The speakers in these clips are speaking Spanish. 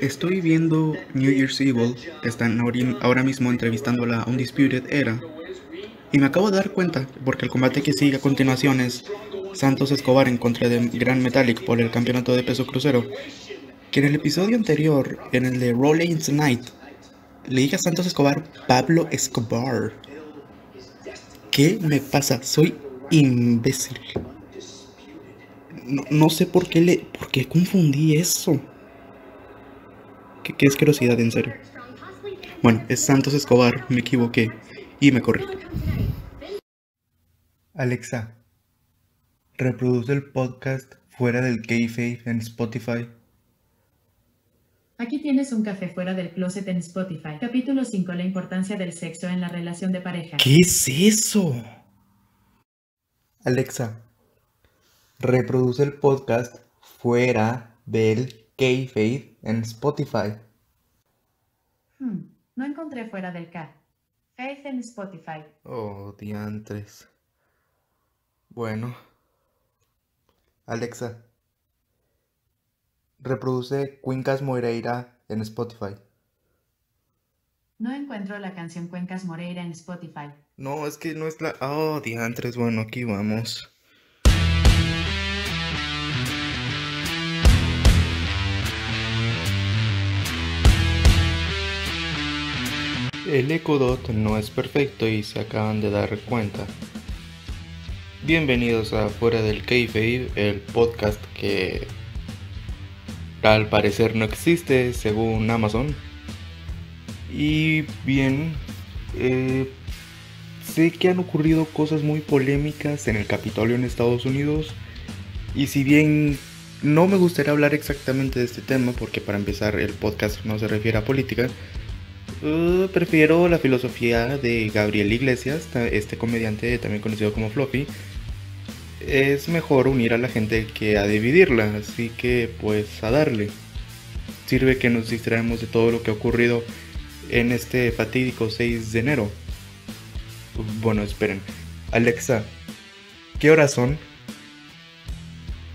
Estoy viendo New Year's Evil, están ahora mismo entrevistando a la Undisputed Era, y me acabo de dar cuenta, porque el combate que sigue a continuación es Santos Escobar en contra de Gran Metallic por el campeonato de peso crucero, que en el episodio anterior, en el de Rollins Night, le dije a Santos Escobar Pablo Escobar. ¿Qué me pasa? Soy imbécil. No, sé por qué le. por qué confundí eso. ¿Qué, qué asquerosidad, en serio? Bueno, es Santos Escobar, me equivoqué y me corrí. Alexa, reproduce el podcast fuera del kayfabe en Spotify. Aquí tienes un café fuera del closet en Spotify. Capítulo 5. La importancia del sexo en la relación de pareja. ¿Qué es eso? Alexa, reproduce el podcast fuera del kayfabe en Spotify. Hmm, no encontré fuera del K. Faith en Spotify. Oh, diantres. Bueno. Alexa, reproduce Cuencas Moreira en Spotify. No encuentro la canción Cuencas Moreira en Spotify. No, es que no es la... Oh, diantres, bueno, aquí vamos. El Ecodot no es perfecto y se acaban de dar cuenta. Bienvenidos a Fuera del Kayfabe, el podcast que al parecer no existe según Amazon. Y bien, eh, sé que han ocurrido cosas muy polémicas en el Capitolio en Estados Unidos. Y si bien no me gustaría hablar exactamente de este tema, porque para empezar el podcast no se refiere a política, eh, prefiero la filosofía de Gabriel Iglesias, este comediante también conocido como Fluffy es mejor unir a la gente que a dividirla, así que pues a darle. Sirve que nos distraemos de todo lo que ha ocurrido en este fatídico 6 de enero. Bueno, esperen. Alexa, ¿qué horas son?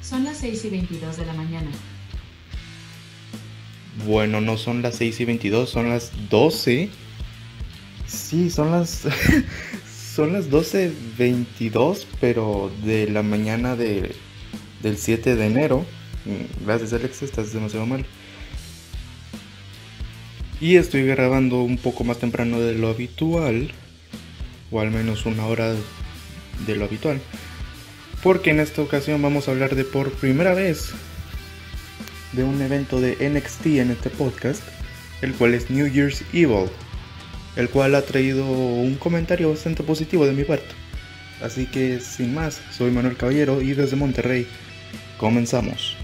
Son las 6 y 22 de la mañana. Bueno, no son las 6 y 22, son las 12. Sí, son las son las 12.22, pero de la mañana de, del 7 de enero. Mm, gracias Alex, estás demasiado mal. Y estoy grabando un poco más temprano de lo habitual, o al menos una hora de lo habitual. Porque en esta ocasión vamos a hablar de por primera vez de un evento de NXT en este podcast, el cual es New Year's Evil el cual ha traído un comentario bastante positivo de mi parte. Así que sin más, soy Manuel Caballero y desde Monterrey comenzamos.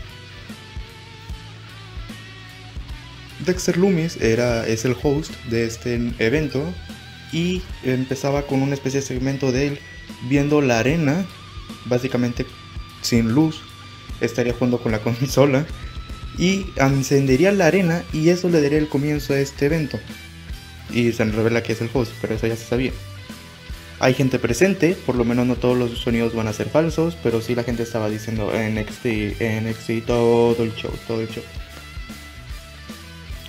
Dexter Loomis era, es el host de este evento y empezaba con una especie de segmento de él viendo la arena, básicamente sin luz, estaría jugando con la consola y encendería la arena y eso le daría el comienzo a este evento y se revela que es el host, pero eso ya se sabía. Hay gente presente, por lo menos no todos los sonidos van a ser falsos, pero sí la gente estaba diciendo NXT, NXT, todo el show, todo el show.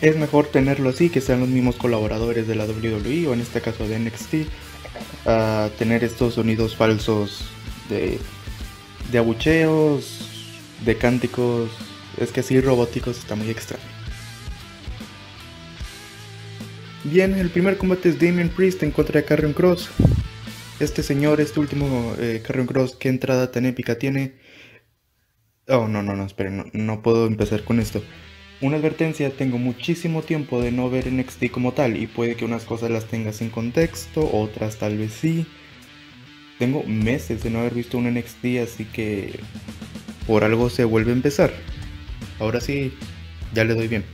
Es mejor tenerlo así, que sean los mismos colaboradores de la WWE o en este caso de NXT, tener estos sonidos falsos de, de abucheos, de cánticos, es que así robóticos está muy extraño. Bien, el primer combate es Damien Priest en contra de Carrion Cross. Este señor, este último eh, Carrion Cross, qué entrada tan épica tiene. Oh, no, no, no, esperen, no, puedo empezar con esto. Una advertencia, tengo muchísimo tiempo de no ver NXT como tal y puede que unas cosas las tenga sin contexto, otras tal vez sí. Tengo meses de no haber visto un NXT, así que por algo se vuelve a empezar. Ahora sí, ya le doy bien.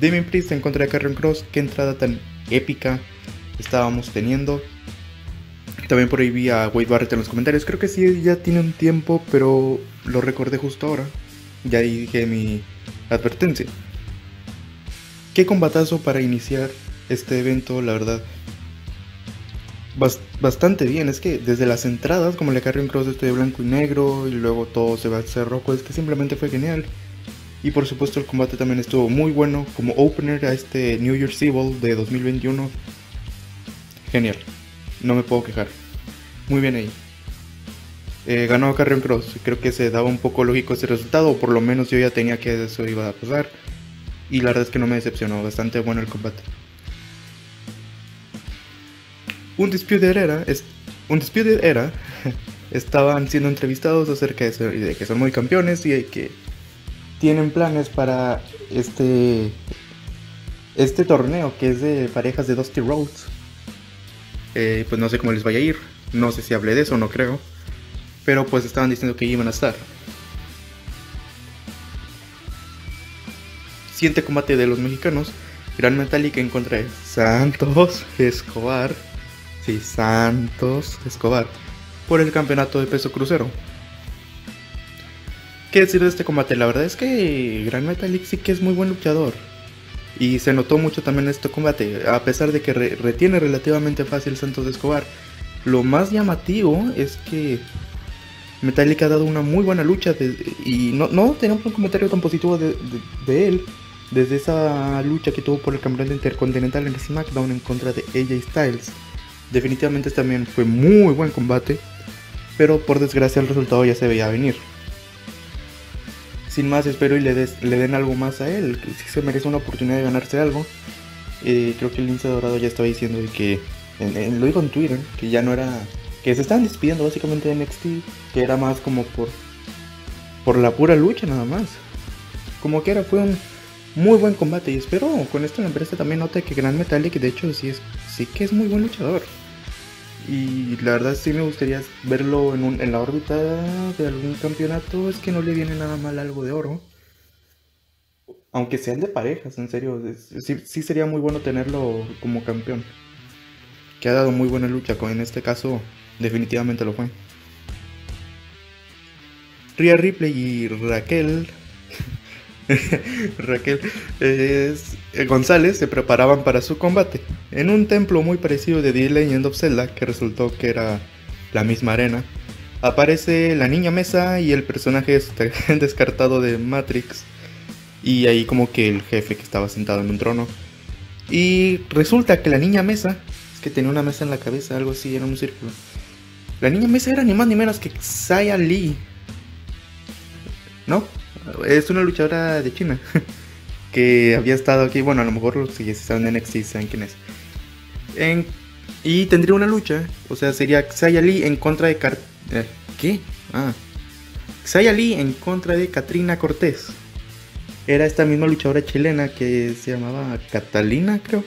Damien Priest en contra de Carrion Cross, qué entrada tan épica estábamos teniendo. También por ahí vi a Wade Barrett en los comentarios. Creo que sí, ya tiene un tiempo, pero lo recordé justo ahora. Ya dije mi advertencia. Qué combatazo para iniciar este evento, la verdad. bastante bien, es que desde las entradas, como le carrió un cross de blanco y negro, y luego todo se va a hacer rojo, es que simplemente fue genial. Y por supuesto el combate también estuvo muy bueno como opener a este New Year's Evil de 2021. Genial, no me puedo quejar. Muy bien ahí. Eh, ganó Carrion Cross, creo que se daba un poco lógico ese resultado, o por lo menos yo ya tenía que eso iba a pasar. Y la verdad es que no me decepcionó, bastante bueno el combate. Un Disputed Era, es, un Disputed Era estaban siendo entrevistados acerca de, que son muy campeones y de que tienen planes para este este torneo que es de parejas de Dusty Roads. Eh, pues no sé cómo les vaya a ir, no sé si hablé de eso, no creo. Pero pues estaban diciendo que iban a estar. Siguiente combate de los mexicanos. Gran Metallic en contra de Santos Escobar. Sí, Santos Escobar. Por el campeonato de peso crucero. ¿Qué decir de este combate? La verdad es que Gran Metallic sí que es muy buen luchador. Y se notó mucho también en este combate. A pesar de que retiene relativamente fácil Santos Escobar. Lo más llamativo es que Metallic ha dado una muy buena lucha. y no, no tenemos un comentario tan positivo de, de él desde esa lucha que tuvo por el campeonato intercontinental en SmackDown en contra de AJ Styles. Definitivamente también fue muy buen combate, pero por desgracia el resultado ya se veía venir. Sin más, espero y le, den algo más a él, que si se merece una oportunidad de ganarse algo. Eh, creo que el lince dorado ya estaba diciendo que, lo dijo en Twitter, que ya no era, que se estaban despidiendo básicamente de NXT, que era más como por, por la pura lucha nada más. Como que era, fue un, muy buen combate y espero con esto la empresa también note que Gran Metallic de hecho sí, es, sí que es muy buen luchador. Y la verdad sí me gustaría verlo en, en la órbita de algún campeonato. Es que no le viene nada mal algo de oro. Aunque sean de parejas, en serio. Sí, sería muy bueno tenerlo como campeón. Que ha dado muy buena lucha. En este caso, definitivamente lo fue. Rhea Ripley y Raquel Raquel es, eh, González se preparaban para su combate en un templo muy parecido de The Legend of Zelda, que resultó que era la misma arena. Aparece la niña Mesa y el personaje descartado de Matrix. Y ahí como que el jefe que estaba sentado en un trono. Y resulta que la niña Mesa, es que tenía una mesa en la cabeza, algo así, era un círculo. La niña Mesa era ni más ni menos que Saya Lee. ¿No? Es una luchadora de China que había estado aquí. Bueno, a lo mejor si están en NXT saben quién es. y tendría una lucha, o sea, sería Xia Lee en contra de. Car eh, ¿Qué? Ah. Xia Lee en contra de Katrina Cortés. Era esta misma luchadora chilena que se llamaba Catalina, creo.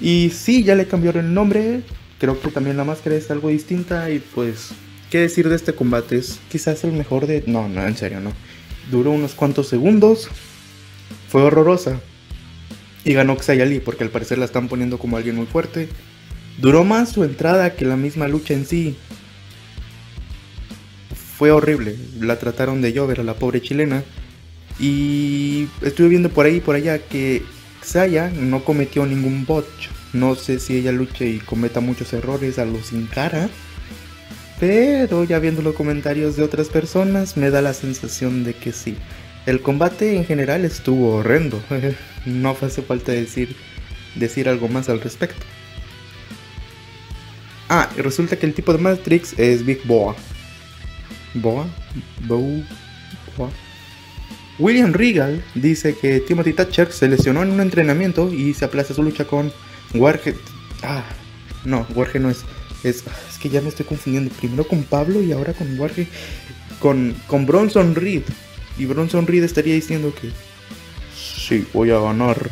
Y sí, ya le cambiaron el nombre. Creo que también la máscara es algo distinta y pues ¿Qué decir de este combate? Es quizás el mejor de... No, no, en serio, no. Duró unos cuantos segundos. Fue horrorosa. Y ganó Xayali porque al parecer la están poniendo como alguien muy fuerte. Duró más su entrada que la misma lucha en sí. Fue horrible. La trataron de llover a la pobre chilena. Y estuve viendo por ahí y por allá que Xaya no cometió ningún botch. No sé si ella lucha y cometa muchos errores a los sin cara pero ya viendo los comentarios de otras personas me da la sensación de que sí. El combate en general estuvo horrendo. no hace falta decir, decir algo más al respecto. Ah, y resulta que el tipo de Matrix es Big Boa. Boa, Boa, Boa. William Regal dice que Timothy Thatcher se lesionó en un entrenamiento y se aplaza su lucha con Warhead. Ah, no, Warhead no es. Es, que ya me estoy confundiendo. Primero con Pablo y ahora con Warge. Con, con Bronson Reed. Y Bronson Reed estaría diciendo que. Sí, voy a ganar.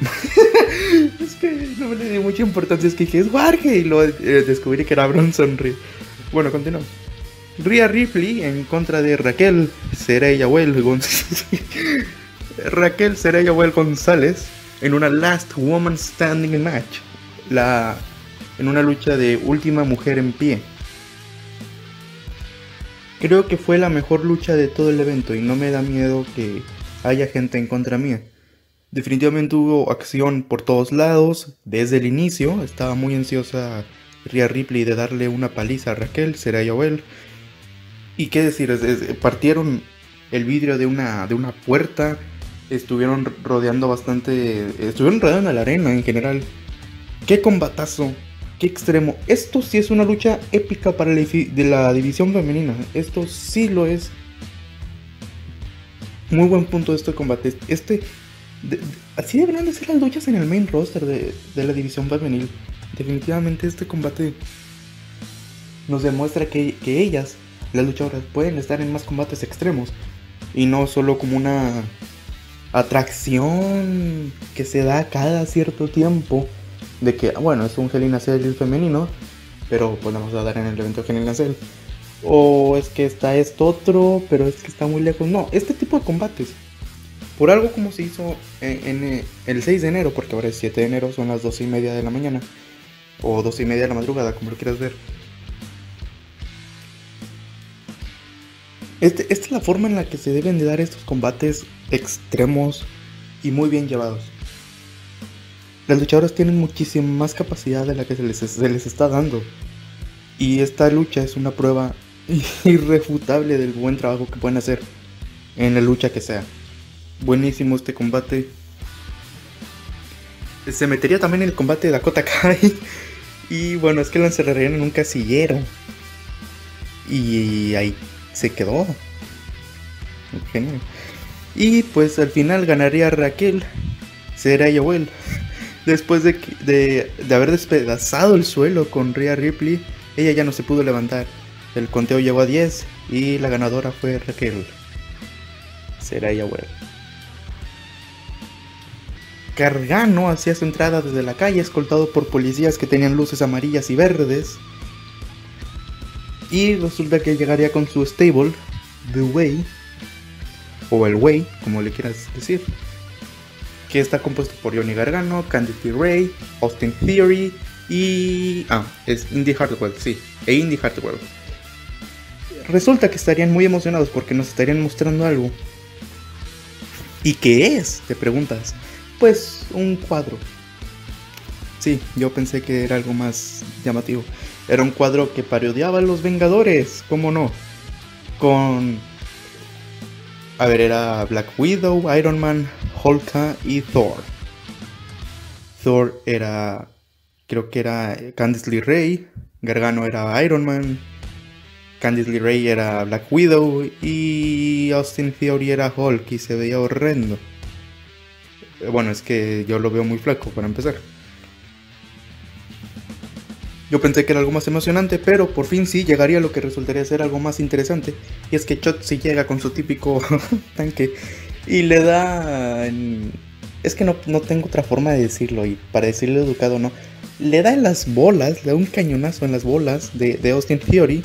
es que no le di mucha importancia. Es que dije, es Warge. Y lo eh, descubrí que era Bronson Reed. Bueno, continuamos. Rhea Ripley en contra de Raquel Seraya González. Raquel Seraya González en una Last Woman Standing match. La en una lucha de última mujer en pie. Creo que fue la mejor lucha de todo el evento y no me da miedo que haya gente en contra mía. Definitivamente hubo acción por todos lados, desde el inicio, estaba muy ansiosa Rhea Ripley de darle una paliza a Raquel, Seraya Well. Y qué decir, partieron el vidrio de una, de una puerta. Estuvieron rodeando bastante. Estuvieron rodeando la arena en general. ¡Qué combatazo! ¡Qué extremo! Esto sí es una lucha épica para la, de la división femenina. Esto sí lo es. Muy buen punto de este combate. Este. así deberían de ser las luchas en el main roster de, de la división femenil. Definitivamente este combate nos demuestra que, ellas, las luchadoras, pueden estar en más combates extremos y no solo como una atracción que se da cada cierto tiempo de que, bueno, es un Hell femenino, pero pues vamos dar en el evento Hell. O es que está esto otro, pero es que está muy lejos. No, este tipo de combates. Por algo como se hizo en, en el 6 de enero, porque ahora es 7 de enero, son las 12 y media de la mañana. O 12 y media de la madrugada, como lo quieras ver. Este, esta es la forma en la que se deben de dar estos combates extremos y muy bien llevados. Las luchadoras tienen muchísima más capacidad de la que se les, está dando. Y esta lucha es una prueba irrefutable del buen trabajo que pueden hacer en la lucha que sea. Buenísimo este combate. Se metería también el combate de Dakota Kai. Y bueno, es que lo encerrarían en un casillero. Y ahí se quedó. Genial. Y pues al final ganaría Raquel, será Yoel. Después de, de, de, haber despedazado el suelo con Rhea Ripley, ella ya no se pudo levantar. El conteo llegó a 10 y la ganadora fue Raquel. Será Yoel. Cargano hacía su entrada desde la calle, escoltado por policías que tenían luces amarillas y verdes. Y resulta que llegaría con su stable, The Way, o el Way, como le quieras decir, que está compuesto por Johnny Gargano, Candice Ray, Austin Theory y. Ah, es Indie Hardwell, sí, e Indie Hardwell. Resulta que estarían muy emocionados porque nos estarían mostrando algo. ¿Y qué es? Te preguntas. Pues un cuadro. Sí, yo pensé que era algo más llamativo. Era un cuadro que parodiaba a los Vengadores, ¿cómo no? Con... A ver, era Black Widow, Iron Man, Hulk y Thor. Thor era... Creo que era Candice LeRae. Gargano era Iron Man. Candice LeRae era Black Widow. Y Austin Theory era Hulk y se veía horrendo. Bueno, es que yo lo veo muy flaco para empezar. Yo pensé que era algo más emocionante, pero por fin sí llegaría a lo que resultaría ser algo más interesante. Y es que Chotzi llega con su típico tanque y le da... Es que no, tengo otra forma de decirlo y para decirlo educado no. Le da en las bolas, le da un cañonazo en las bolas de, de Austin Theory.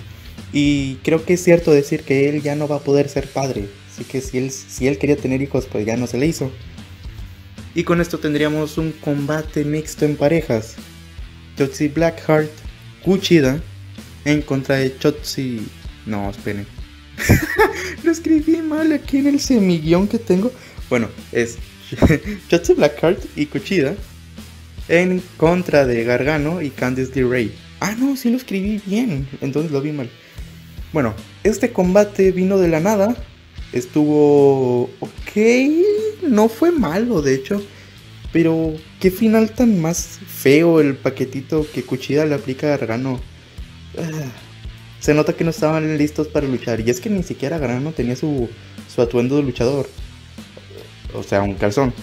Y creo que es cierto decir que él ya no va a poder ser padre. Así que si él, si él quería tener hijos, pues ya no se le hizo. Y con esto tendríamos un combate mixto en parejas. Chotzi Blackheart Kuchida en contra de Chotzi. No, esperen. Lo escribí mal aquí en el semiguión que tengo. Bueno, es Chotzi Blackheart y Kuchida en contra de Gargano y Candice LeRae. Ah, no, sí lo escribí bien. Entonces lo vi mal. Bueno, este combate vino de la nada. Estuvo ok. No fue malo, de hecho. Pero qué final tan más feo el paquetito que Cuchida le aplica a Gargano. Ah, se nota que no estaban listos para luchar. Y es que ni siquiera Gargano tenía su, su atuendo de luchador. O sea, un calzón.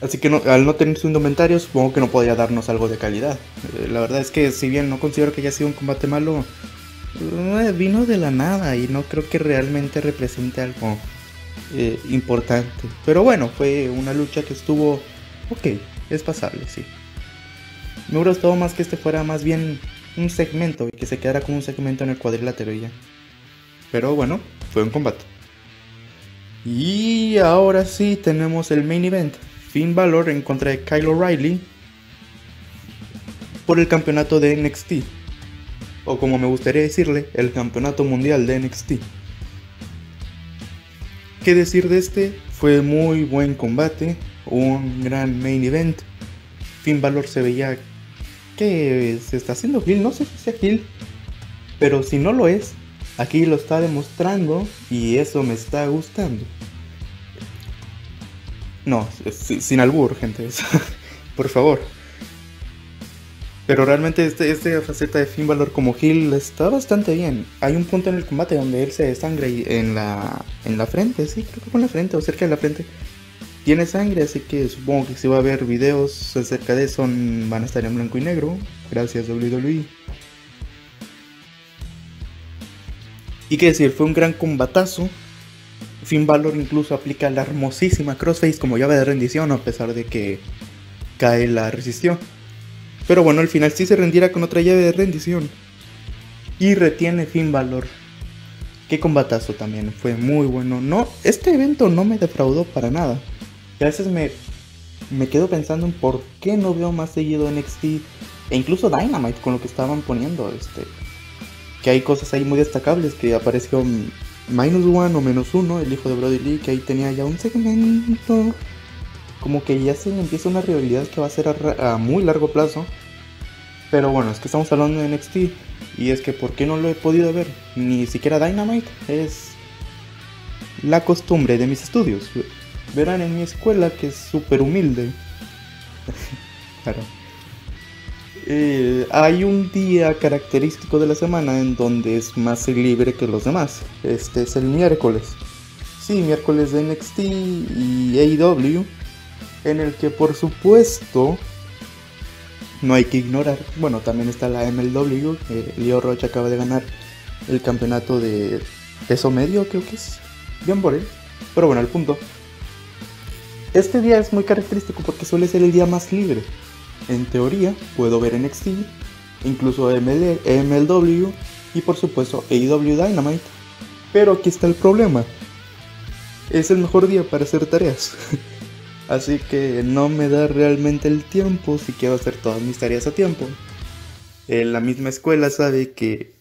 Así que al no tener su indumentario, supongo que no podía darnos algo de calidad. Eh, la verdad es que si bien no considero que haya sido un combate malo, eh, vino de la nada y no creo que realmente represente algo eh, importante. Pero bueno, fue una lucha que estuvo ok, es pasable, sí. Me hubiera gustado más que este fuera más bien un segmento y que se quedara como un segmento en el cuadrilátero ya. Pero bueno, fue un combate. Y ahora sí tenemos el main event. Finn Balor en contra de Kyle O'Reilly por el campeonato de NXT. O como me gustaría decirle, el campeonato mundial de NXT. ¿Qué decir de este? Fue muy buen combate, un gran main event. Finn Balor se veía que se está haciendo Gil, no sé si sea Gil, pero si no lo es, Aquí lo está demostrando y eso me está gustando. No, sin albur, gente. Por favor. Pero realmente este, esta faceta de Finn Balor como Hill está bastante bien. Hay un punto en el combate donde él se desangra en la, en la frente, sí, creo que en la frente o cerca de la frente. Tiene sangre, así que supongo que si va a ver videos acerca de eso van a estar en blanco y negro. Gracias WWE. Y qué decir, fue un gran combatazo. Finn Balor incluso aplica la hermosísima crossface como llave de rendición a pesar de que Kae la resistió. Pero bueno, al final sí se rendirá con otra llave de rendición. Y retiene Finn Balor. Qué combatazo también, fue muy bueno. No, este evento no me defraudó para nada. Y a veces me, me quedo pensando en por qué no veo más seguido NXT e incluso Dynamite con lo que estaban poniendo. Este, que hay cosas ahí muy destacables. Que apareció Minus One o Menos Uno, el hijo de Brody Lee, que ahí tenía ya un segmento como que ya se empieza una rivalidad que va a ser a, muy largo plazo. Pero bueno, es que estamos hablando de NXT y es que ¿por qué no lo he podido ver? Ni siquiera Dynamite es la costumbre de mis estudios. Verán en mi escuela que es súper humilde. claro. Eh, hay un día característico de la semana en donde es más libre que los demás. Este es el miércoles. Sí, miércoles de NXT y AEW en el que por supuesto no hay que ignorar, bueno, también está la MLW, Leo Roche acaba de ganar el campeonato de peso medio, creo que es, bien por él, pero bueno, el punto. Este día es muy característico porque suele ser el día más libre. En teoría, puedo ver NXT, incluso MLW y por supuesto AEW Dynamite. Pero aquí está el problema. Es el mejor día para hacer tareas. Así que no me da realmente el tiempo si quiero hacer todas mis tareas a tiempo. En la misma escuela sabe que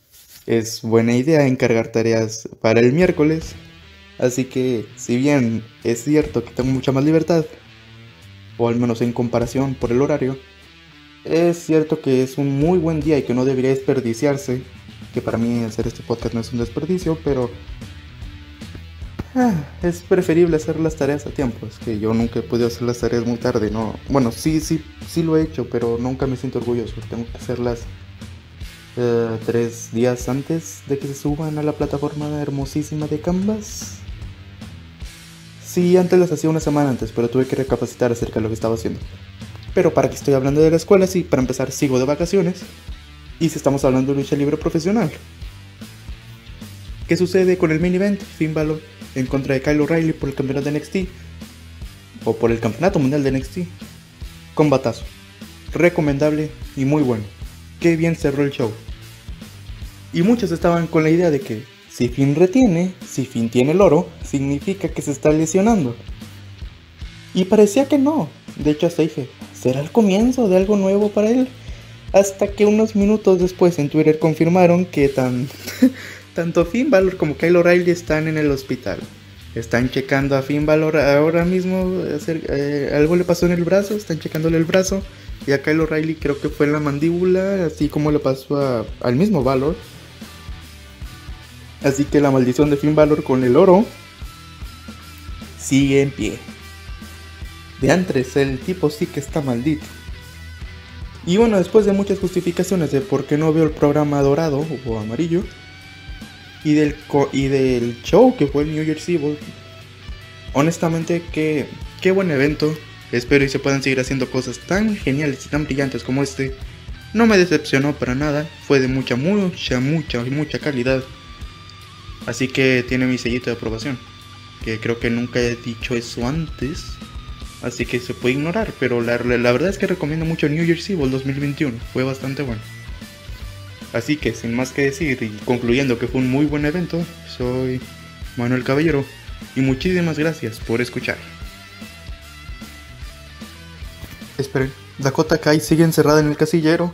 es buena idea encargar tareas para el miércoles. Así que si bien es cierto que tengo mucha más libertad, o al menos en comparación por el horario, es cierto que es un muy buen día y que no debería desperdiciarse. Que para mí hacer este podcast no es un desperdicio, pero Ah, es preferible hacer las tareas a tiempo. Es que yo nunca he podido hacer las tareas muy tarde, ¿no? Bueno, sí, sí, sí lo he hecho, pero nunca me siento orgulloso. Tengo que hacerlas eh, tres días antes de que se suban a la plataforma hermosísima de Canvas. Sí, antes las hacía una semana antes, pero tuve que recapacitar acerca de lo que estaba haciendo. Pero para que estoy hablando de la escuela, sí, para empezar sigo de vacaciones. Y si estamos hablando de lucha libre profesional. ¿Qué sucede con el main event? Finn Balor en contra de Kyle O'Reilly por el campeonato de NXT o por el campeonato mundial de NXT. Combatazo. Recomendable y muy bueno. Qué bien cerró el show. Y muchos estaban con la idea de que si Finn retiene, si Finn tiene el oro, significa que se está lesionando. Y parecía que no. De hecho hasta dije, ¿será el comienzo de algo nuevo para él? Hasta que unos minutos después en Twitter confirmaron que tan tanto Finn Balor como Kyle O'Reilly están en el hospital. Están checando a Finn Balor ahora mismo. Eh, algo le pasó en el brazo. Están checándole el brazo. Y a Kyle O'Reilly creo que fue en la mandíbula. Así como le pasó al mismo Balor. Así que la maldición de Finn Balor con el oro sigue en pie. De antes, el tipo sí que está maldito. Y bueno, después de muchas justificaciones de por qué no veo el programa dorado o amarillo, y del, y del show que fue el New Year's Eve. Honestamente, qué, qué buen evento. Espero y se puedan seguir haciendo cosas tan geniales y tan brillantes como este. No me decepcionó para nada. Fue de mucha, mucha, mucha, mucha calidad. Así que tiene mi sellito de aprobación. Que creo que nunca he dicho eso antes. Así que se puede ignorar. Pero la, verdad es que recomiendo mucho New Year's Eve 2021. Fue bastante bueno. Así que sin más que decir y concluyendo que fue un muy buen evento, soy Manuel Caballero y muchísimas gracias por escuchar. Esperen, Dakota Kai sigue encerrada en el casillero.